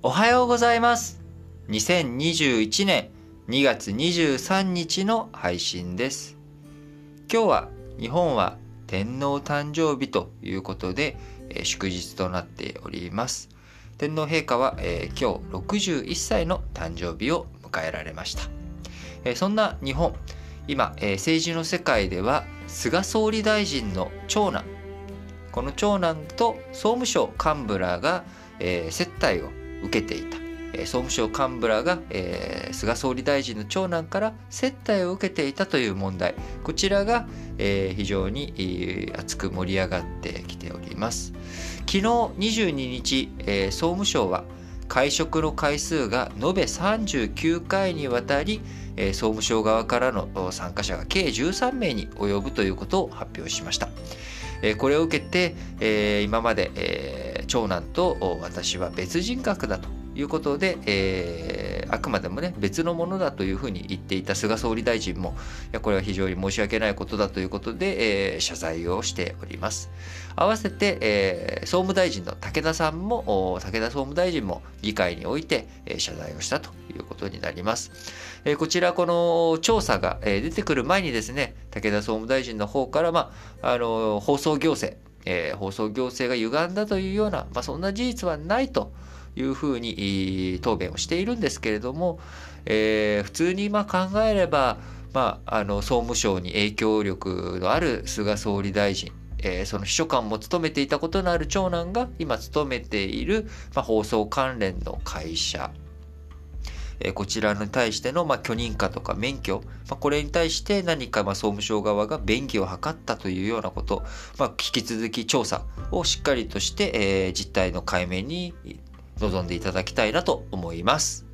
おはようございます。2021年2月23日の配信です。今日は日本は天皇誕生日ということで、えー祝日となっております。天皇陛下は、えー今日61歳の誕生日を迎えられました。えーそんな日本、今、え政治の世界では菅総理大臣の長男、この長男と総務省幹部らが、え接待を受けていた、総務省幹部らが、えー菅総理大臣の長男から接待を受けていたという問題。こちらが、えー非常に、えー熱く盛り上がってきております。昨日22日、えー総務省は会食の回数が延べ39回にわたり、えー総務省側からの参加者が計13名に及ぶということを発表しました。えーこれを受けて、えー今まで、えー長男と私は別人格だということで、えーあくまでもね別のものだというふうに言っていた菅総理大臣もいやこれは非常に申し訳ないことだということで、えー謝罪をしております。合わせて、えー総務大臣の武田さんも武田総務大臣も議会において、え謝罪をしたということになります、えこちらこの調査が、え出てくる前にですね武田総務大臣の方から、まあ、あの放送行政えー放送行政が歪んだというような、まあ、そんな事実はないというふうに答弁をしているんですけれども、えー普通にま考えれば、まあ、あの総務省に影響力のある菅総理大臣えーその秘書官も務めていたことのある長男が今勤めている、まあ、放送関連の会社えこちらに対しての、ま、許認可とか免許、ま、これに対して何か、ま、総務省側が便宜を図ったというようなこと、ま、引き続き調査をしっかりとして、え実態の解明に臨んでいただきたいなと思います。